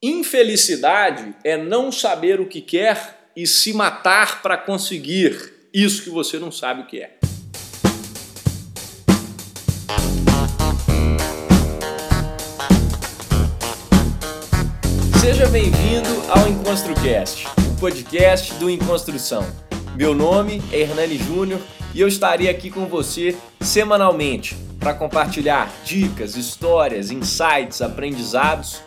Infelicidade é não saber o que quer e se matar para conseguir isso que você não sabe o que é. Seja bem-vindo ao EnconstruCast, o podcast do Enconstrução. Meu nome é Hernani Júnior e eu estarei aqui com você semanalmente para compartilhar dicas, histórias, insights, aprendizados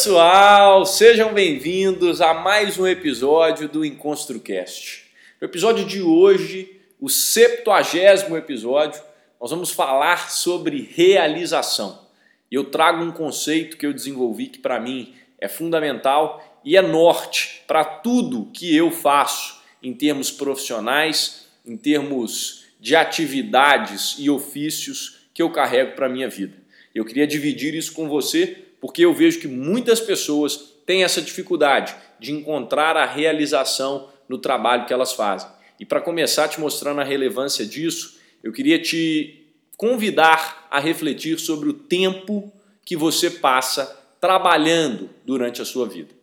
Pessoal, sejam bem-vindos a mais um episódio do EnconstruCast. No episódio de hoje, o 70 episódio, nós vamos falar sobre realização. E eu trago um conceito que eu desenvolvi que para mim é fundamental e é norte para tudo que eu faço em termos profissionais, em termos de atividades e ofícios que eu carrego para minha vida. Eu queria dividir isso com você porque eu vejo que muitas pessoas têm essa dificuldade de encontrar a realização no trabalho que elas fazem. E para começar te mostrando a relevância disso, eu queria te convidar a refletir sobre o tempo que você passa trabalhando durante a sua vida.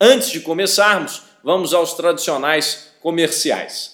Antes de começarmos, vamos aos tradicionais comerciais.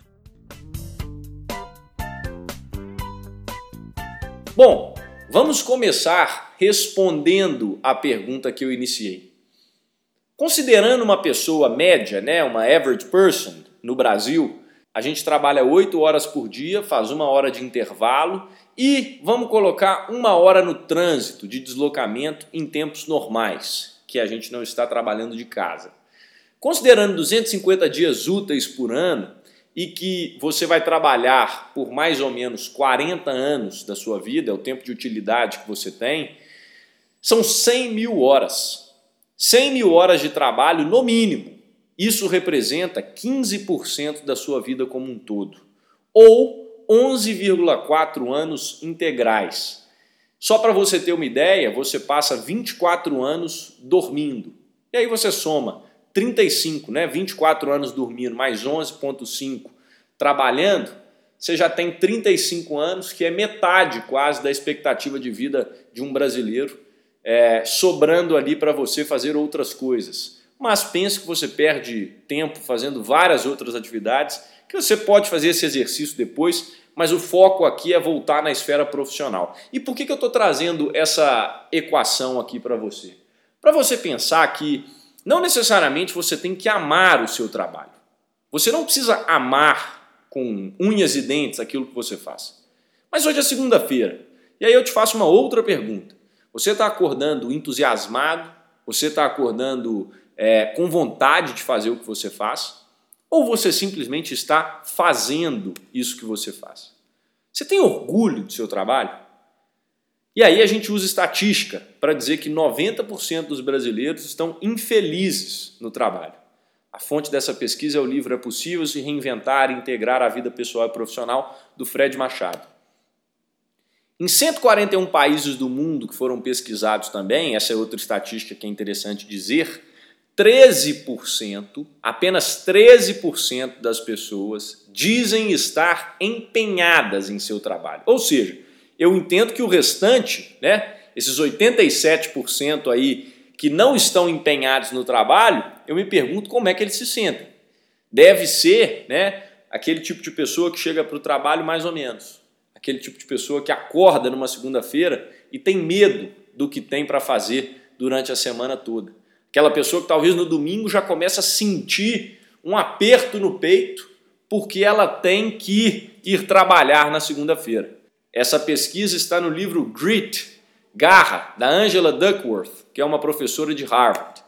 Bom, vamos começar respondendo a pergunta que eu iniciei. Considerando uma pessoa média, né, uma average person no Brasil, a gente trabalha 8 horas por dia, faz uma hora de intervalo e vamos colocar uma hora no trânsito de deslocamento em tempos normais, que a gente não está trabalhando de casa. Considerando 250 dias úteis por ano, e que você vai trabalhar por mais ou menos 40 anos da sua vida, é o tempo de utilidade que você tem, são 100 mil horas. 100 mil horas de trabalho no mínimo. Isso representa 15% da sua vida como um todo. Ou 11,4 anos integrais. Só para você ter uma ideia, você passa 24 anos dormindo. E aí você soma 35, né? 24 anos dormindo, mais 11,5 trabalhando, você já tem 35 anos, que é metade quase da expectativa de vida de um brasileiro, é, sobrando ali para você fazer outras coisas. Mas pense que você perde tempo fazendo várias outras atividades, que você pode fazer esse exercício depois, mas o foco aqui é voltar na esfera profissional. E por que, que eu estou trazendo essa equação aqui para você? Para você pensar que não necessariamente você tem que amar o seu trabalho. Você não precisa amar com unhas e dentes aquilo que você faz. Mas hoje é segunda-feira. E aí eu te faço uma outra pergunta. Você está acordando entusiasmado? Você está acordando é, com vontade de fazer o que você faz? Ou você simplesmente está fazendo isso que você faz? Você tem orgulho do seu trabalho? E aí a gente usa estatística para dizer que 90% dos brasileiros estão infelizes no trabalho. A fonte dessa pesquisa é o livro É Possível se Reinventar e Integrar a Vida Pessoal e Profissional, do Fred Machado. Em 141 países do mundo que foram pesquisados também, essa é outra estatística que é interessante dizer, 13%, apenas 13% das pessoas dizem estar empenhadas em seu trabalho. Ou seja, eu entendo que o restante, né, esses 87% aí que não estão empenhados no trabalho, eu me pergunto como é que eles se sentem. Deve ser, né, aquele tipo de pessoa que chega para o trabalho mais ou menos. Aquele tipo de pessoa que acorda numa segunda-feira e tem medo do que tem para fazer durante a semana toda. Aquela pessoa que talvez no domingo já começa a sentir um aperto no peito porque ela tem que ir trabalhar na segunda-feira. Essa pesquisa está no livro Grit, Garra, da Angela Duckworth, que é uma professora de Harvard.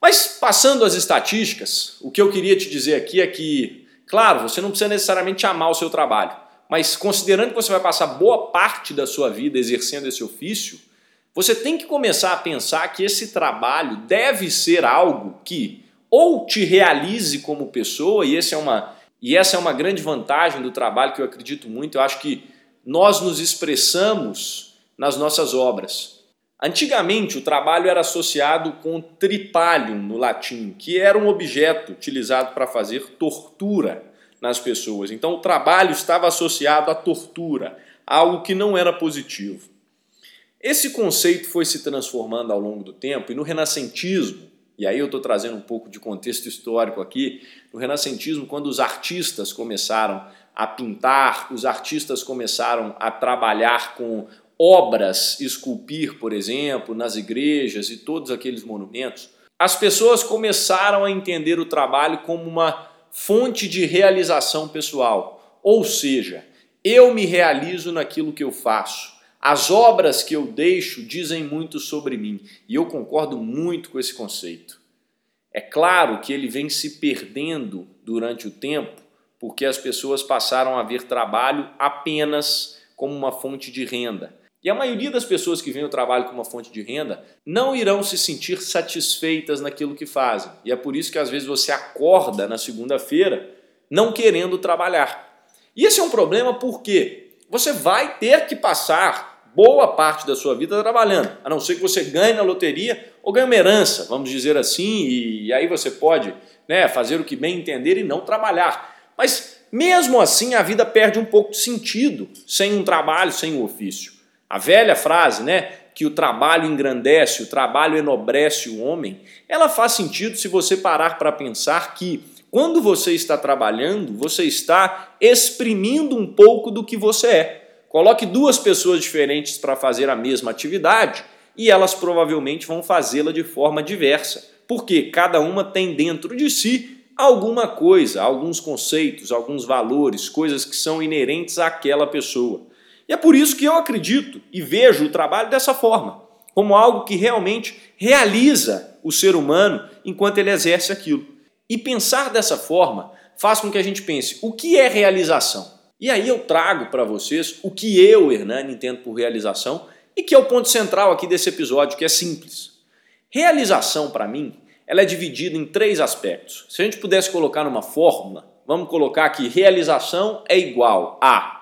Mas passando às estatísticas, o que eu queria te dizer aqui é que Claro, você não precisa necessariamente amar o seu trabalho, mas considerando que você vai passar boa parte da sua vida exercendo esse ofício, você tem que começar a pensar que esse trabalho deve ser algo que ou te realize como pessoa, e, esse é uma, e essa é uma grande vantagem do trabalho que eu acredito muito, eu acho que nós nos expressamos nas nossas obras. Antigamente, o trabalho era associado com tripalium no latim, que era um objeto utilizado para fazer tortura nas pessoas. Então, o trabalho estava associado à tortura, algo que não era positivo. Esse conceito foi se transformando ao longo do tempo e no renascentismo, e aí eu estou trazendo um pouco de contexto histórico aqui, no renascentismo, quando os artistas começaram a pintar, os artistas começaram a trabalhar com obras esculpir, por exemplo, nas igrejas e todos aqueles monumentos, as pessoas começaram a entender o trabalho como uma fonte de realização pessoal. Ou seja, eu me realizo naquilo que eu faço. As obras que eu deixo dizem muito sobre mim e eu concordo muito com esse conceito. É claro que ele vem se perdendo durante o tempo porque as pessoas passaram a ver trabalho apenas como uma fonte de renda. E a maioria das pessoas que veem o trabalho como uma fonte de renda não irão se sentir satisfeitas naquilo que fazem. E é por isso que às vezes você acorda na segunda-feira não querendo trabalhar. E esse é um problema porque você vai ter que passar boa parte da sua vida trabalhando, a não ser que você ganhe na loteria ou ganhe uma herança, vamos dizer assim, e aí você pode né, fazer o que bem entender e não trabalhar. Mas mesmo assim a vida perde um pouco de sentido sem um trabalho, sem um ofício. A velha frase, né, que o trabalho engrandece, o trabalho enobrece o homem, ela faz sentido se você parar para pensar que quando você está trabalhando, você está exprimindo um pouco do que você é. Coloque duas pessoas diferentes para fazer a mesma atividade e elas provavelmente vão fazê-la de forma diversa, porque cada uma tem dentro de si alguma coisa, alguns conceitos, alguns valores, coisas que são inerentes àquela pessoa. E é por isso que eu acredito e vejo o trabalho dessa forma, como algo que realmente realiza o ser humano enquanto ele exerce aquilo. E pensar dessa forma faz com que a gente pense: o que é realização? E aí eu trago para vocês o que eu, Hernani, entendo por realização e que é o ponto central aqui desse episódio, que é simples. Realização, para mim, ela é dividida em três aspectos. Se a gente pudesse colocar numa fórmula, vamos colocar aqui: realização é igual a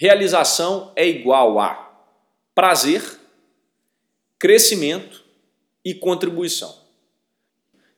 realização é igual a prazer, crescimento e contribuição.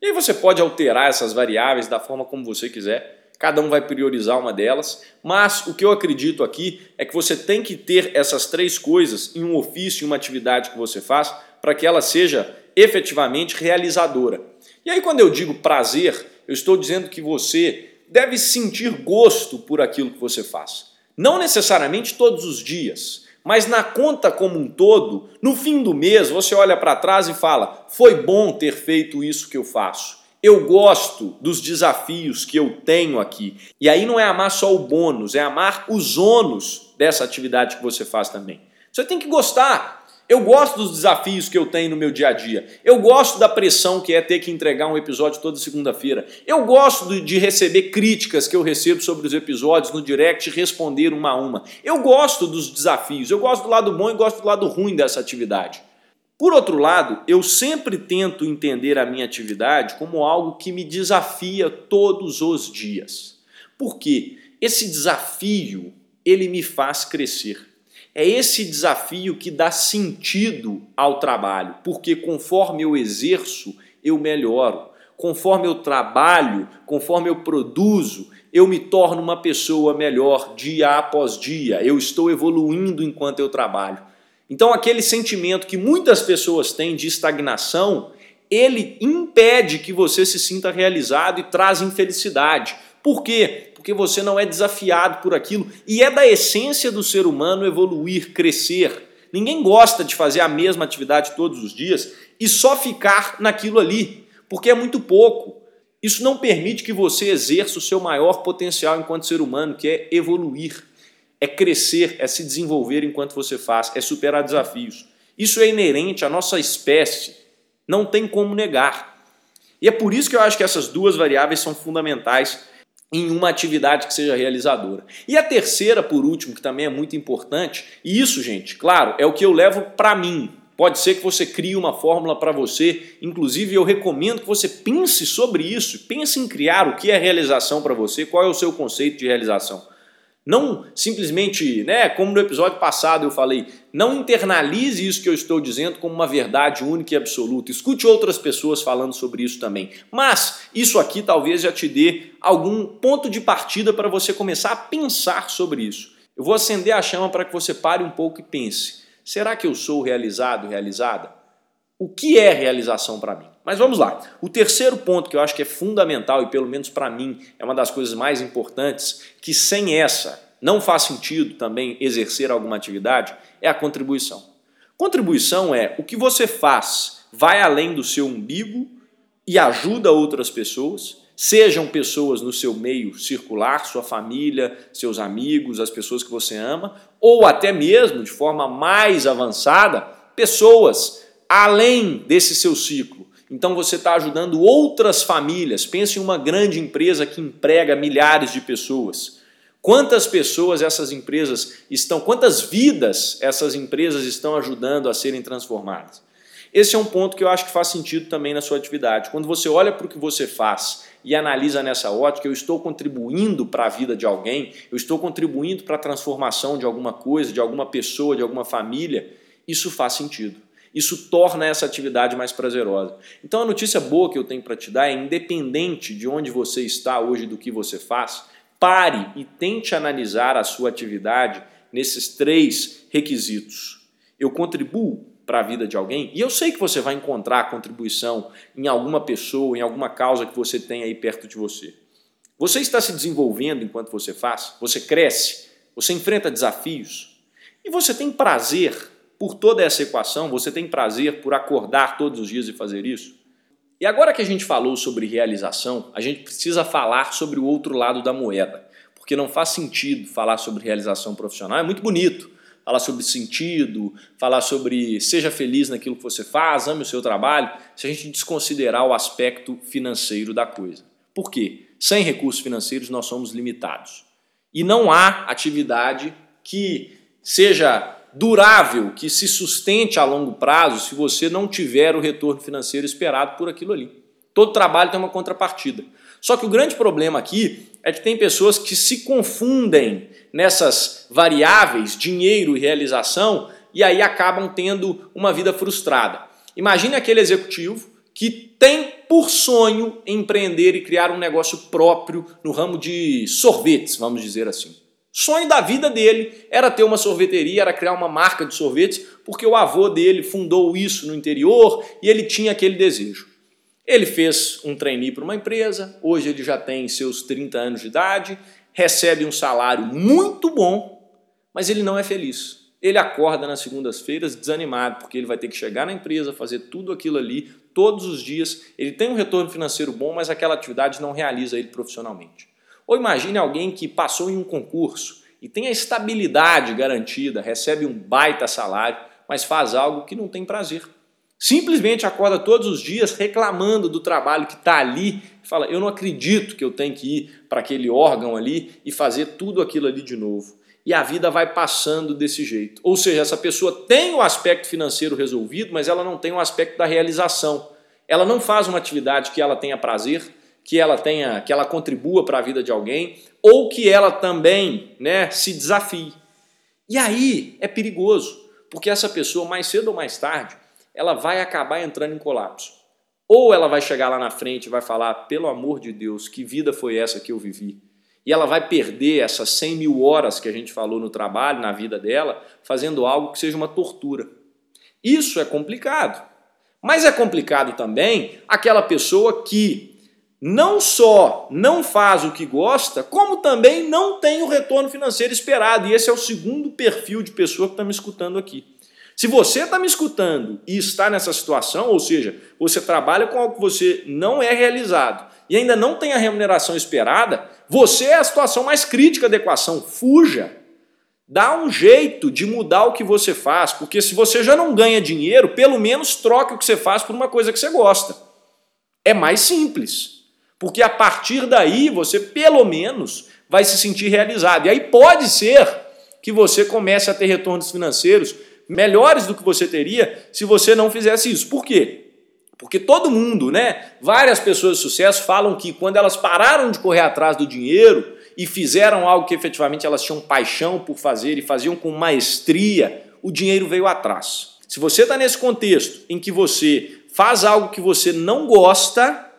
E aí você pode alterar essas variáveis da forma como você quiser, cada um vai priorizar uma delas, mas o que eu acredito aqui é que você tem que ter essas três coisas em um ofício, em uma atividade que você faz, para que ela seja efetivamente realizadora. E aí, quando eu digo prazer, eu estou dizendo que você deve sentir gosto por aquilo que você faz. Não necessariamente todos os dias, mas na conta como um todo, no fim do mês você olha para trás e fala: foi bom ter feito isso que eu faço. Eu gosto dos desafios que eu tenho aqui. E aí não é amar só o bônus, é amar os ônus dessa atividade que você faz também. Você tem que gostar. Eu gosto dos desafios que eu tenho no meu dia a dia. Eu gosto da pressão que é ter que entregar um episódio toda segunda-feira. Eu gosto de receber críticas que eu recebo sobre os episódios no direct e responder uma a uma. Eu gosto dos desafios. Eu gosto do lado bom e gosto do lado ruim dessa atividade. Por outro lado, eu sempre tento entender a minha atividade como algo que me desafia todos os dias. Por quê? Esse desafio, ele me faz crescer. É esse desafio que dá sentido ao trabalho, porque conforme eu exerço, eu melhoro. Conforme eu trabalho, conforme eu produzo, eu me torno uma pessoa melhor dia após dia, eu estou evoluindo enquanto eu trabalho. Então, aquele sentimento que muitas pessoas têm de estagnação, ele impede que você se sinta realizado e traz infelicidade. Por quê? Porque você não é desafiado por aquilo e é da essência do ser humano evoluir, crescer. Ninguém gosta de fazer a mesma atividade todos os dias e só ficar naquilo ali, porque é muito pouco. Isso não permite que você exerça o seu maior potencial enquanto ser humano, que é evoluir, é crescer, é se desenvolver enquanto você faz, é superar desafios. Isso é inerente à nossa espécie, não tem como negar. E é por isso que eu acho que essas duas variáveis são fundamentais em uma atividade que seja realizadora. E a terceira, por último, que também é muito importante, e isso, gente, claro, é o que eu levo para mim. Pode ser que você crie uma fórmula para você, inclusive eu recomendo que você pense sobre isso, pense em criar o que é realização para você, qual é o seu conceito de realização. Não simplesmente, né, como no episódio passado eu falei, não internalize isso que eu estou dizendo como uma verdade única e absoluta. Escute outras pessoas falando sobre isso também. Mas isso aqui talvez já te dê algum ponto de partida para você começar a pensar sobre isso. Eu vou acender a chama para que você pare um pouco e pense: será que eu sou realizado, realizada? O que é realização para mim? Mas vamos lá. O terceiro ponto que eu acho que é fundamental e pelo menos para mim é uma das coisas mais importantes, que sem essa não faz sentido também exercer alguma atividade, é a contribuição. Contribuição é o que você faz vai além do seu umbigo e ajuda outras pessoas, sejam pessoas no seu meio circular, sua família, seus amigos, as pessoas que você ama, ou até mesmo de forma mais avançada, pessoas além desse seu ciclo então você está ajudando outras famílias. Pense em uma grande empresa que emprega milhares de pessoas. Quantas pessoas essas empresas estão, quantas vidas essas empresas estão ajudando a serem transformadas? Esse é um ponto que eu acho que faz sentido também na sua atividade. Quando você olha para o que você faz e analisa nessa ótica, eu estou contribuindo para a vida de alguém, eu estou contribuindo para a transformação de alguma coisa, de alguma pessoa, de alguma família, isso faz sentido. Isso torna essa atividade mais prazerosa. Então a notícia boa que eu tenho para te dar é independente de onde você está hoje do que você faz, pare e tente analisar a sua atividade nesses três requisitos. Eu contribuo para a vida de alguém e eu sei que você vai encontrar contribuição em alguma pessoa, em alguma causa que você tem aí perto de você. Você está se desenvolvendo enquanto você faz, você cresce, você enfrenta desafios e você tem prazer por toda essa equação, você tem prazer por acordar todos os dias e fazer isso? E agora que a gente falou sobre realização, a gente precisa falar sobre o outro lado da moeda, porque não faz sentido falar sobre realização profissional, é muito bonito falar sobre sentido, falar sobre seja feliz naquilo que você faz, ame o seu trabalho, se a gente desconsiderar o aspecto financeiro da coisa. Por quê? Sem recursos financeiros nós somos limitados. E não há atividade que seja durável, que se sustente a longo prazo se você não tiver o retorno financeiro esperado por aquilo ali. Todo trabalho tem uma contrapartida. Só que o grande problema aqui é que tem pessoas que se confundem nessas variáveis, dinheiro e realização, e aí acabam tendo uma vida frustrada. Imagine aquele executivo que tem por sonho empreender e criar um negócio próprio no ramo de sorvetes, vamos dizer assim. Sonho da vida dele era ter uma sorveteria, era criar uma marca de sorvetes, porque o avô dele fundou isso no interior e ele tinha aquele desejo. Ele fez um trainee para uma empresa, hoje ele já tem seus 30 anos de idade, recebe um salário muito bom, mas ele não é feliz. Ele acorda nas segundas-feiras desanimado, porque ele vai ter que chegar na empresa, fazer tudo aquilo ali todos os dias. Ele tem um retorno financeiro bom, mas aquela atividade não realiza ele profissionalmente. Ou imagine alguém que passou em um concurso e tem a estabilidade garantida, recebe um baita salário, mas faz algo que não tem prazer. Simplesmente acorda todos os dias reclamando do trabalho que está ali fala: Eu não acredito que eu tenho que ir para aquele órgão ali e fazer tudo aquilo ali de novo. E a vida vai passando desse jeito. Ou seja, essa pessoa tem o aspecto financeiro resolvido, mas ela não tem o aspecto da realização. Ela não faz uma atividade que ela tenha prazer, que ela tenha, que ela contribua para a vida de alguém, ou que ela também, né, se desafie. E aí é perigoso, porque essa pessoa mais cedo ou mais tarde, ela vai acabar entrando em colapso. Ou ela vai chegar lá na frente e vai falar: "Pelo amor de Deus, que vida foi essa que eu vivi?" E ela vai perder essas 100 mil horas que a gente falou no trabalho, na vida dela, fazendo algo que seja uma tortura. Isso é complicado. Mas é complicado também aquela pessoa que não só não faz o que gosta, como também não tem o retorno financeiro esperado. E esse é o segundo perfil de pessoa que está me escutando aqui. Se você está me escutando e está nessa situação, ou seja, você trabalha com algo que você não é realizado e ainda não tem a remuneração esperada, você é a situação mais crítica da equação. Fuja. Dá um jeito de mudar o que você faz, porque se você já não ganha dinheiro, pelo menos troque o que você faz por uma coisa que você gosta. É mais simples. Porque a partir daí você pelo menos vai se sentir realizado. E aí pode ser que você comece a ter retornos financeiros melhores do que você teria se você não fizesse isso. Por quê? Porque todo mundo, né? Várias pessoas de sucesso falam que quando elas pararam de correr atrás do dinheiro e fizeram algo que efetivamente elas tinham paixão por fazer e faziam com maestria, o dinheiro veio atrás. Se você está nesse contexto em que você faz algo que você não gosta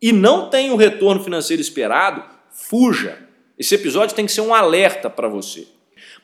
e não tem o retorno financeiro esperado, fuja. Esse episódio tem que ser um alerta para você.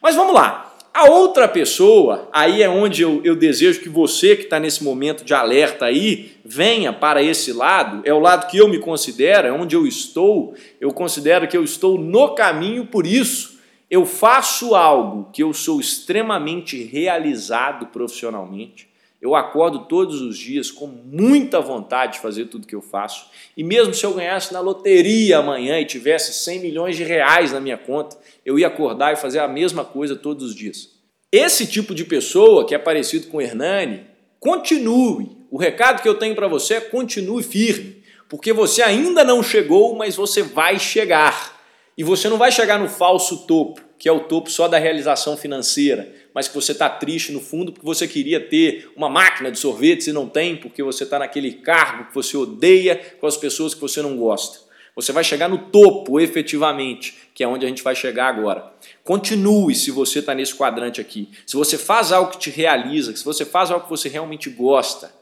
Mas vamos lá. A outra pessoa, aí é onde eu, eu desejo que você que está nesse momento de alerta aí, venha para esse lado, é o lado que eu me considero, é onde eu estou, eu considero que eu estou no caminho por isso. Eu faço algo que eu sou extremamente realizado profissionalmente. Eu acordo todos os dias com muita vontade de fazer tudo que eu faço. E mesmo se eu ganhasse na loteria amanhã e tivesse 100 milhões de reais na minha conta, eu ia acordar e fazer a mesma coisa todos os dias. Esse tipo de pessoa que é parecido com o Hernani, continue. O recado que eu tenho para você é continue firme, porque você ainda não chegou, mas você vai chegar. E você não vai chegar no falso topo, que é o topo só da realização financeira, mas que você está triste no fundo porque você queria ter uma máquina de sorvete e não tem, porque você está naquele cargo que você odeia com as pessoas que você não gosta. Você vai chegar no topo, efetivamente, que é onde a gente vai chegar agora. Continue se você está nesse quadrante aqui. Se você faz algo que te realiza, se você faz algo que você realmente gosta,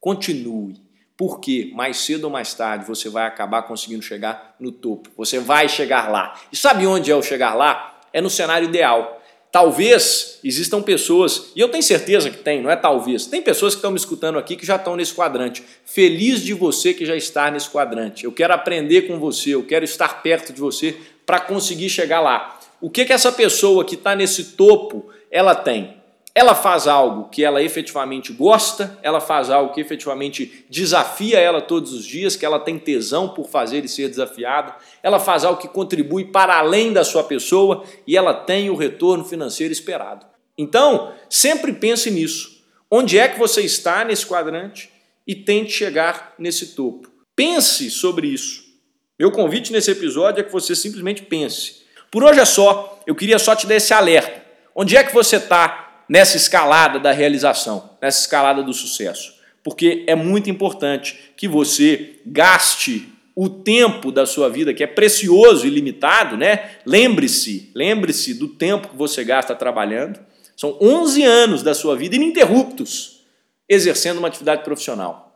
continue. Porque mais cedo ou mais tarde você vai acabar conseguindo chegar no topo. Você vai chegar lá. E sabe onde é o chegar lá? É no cenário ideal. Talvez existam pessoas, e eu tenho certeza que tem, não é talvez, tem pessoas que estão me escutando aqui que já estão nesse quadrante. Feliz de você que já está nesse quadrante. Eu quero aprender com você, eu quero estar perto de você para conseguir chegar lá. O que que essa pessoa que está nesse topo ela tem? Ela faz algo que ela efetivamente gosta, ela faz algo que efetivamente desafia ela todos os dias, que ela tem tesão por fazer e ser desafiada, ela faz algo que contribui para além da sua pessoa e ela tem o retorno financeiro esperado. Então, sempre pense nisso. Onde é que você está nesse quadrante e tente chegar nesse topo. Pense sobre isso. Meu convite nesse episódio é que você simplesmente pense. Por hoje é só, eu queria só te dar esse alerta. Onde é que você está nessa escalada da realização, nessa escalada do sucesso. Porque é muito importante que você gaste o tempo da sua vida, que é precioso e limitado, né? Lembre-se, lembre-se do tempo que você gasta trabalhando. São 11 anos da sua vida ininterruptos exercendo uma atividade profissional.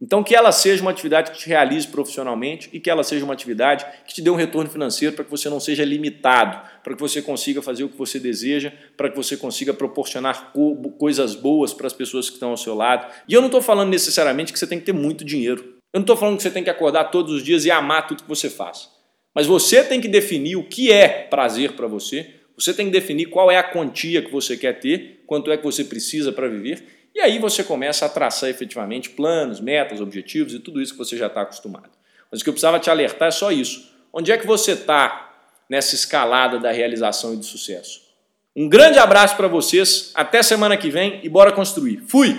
Então, que ela seja uma atividade que te realize profissionalmente e que ela seja uma atividade que te dê um retorno financeiro para que você não seja limitado, para que você consiga fazer o que você deseja, para que você consiga proporcionar co coisas boas para as pessoas que estão ao seu lado. E eu não estou falando necessariamente que você tem que ter muito dinheiro. Eu não estou falando que você tem que acordar todos os dias e amar tudo que você faz. Mas você tem que definir o que é prazer para você, você tem que definir qual é a quantia que você quer ter, quanto é que você precisa para viver e aí você começa a traçar efetivamente planos, metas, objetivos e tudo isso que você já está acostumado. Mas o que eu precisava te alertar é só isso. Onde é que você está nessa escalada da realização e do sucesso? Um grande abraço para vocês, até semana que vem e bora construir. Fui!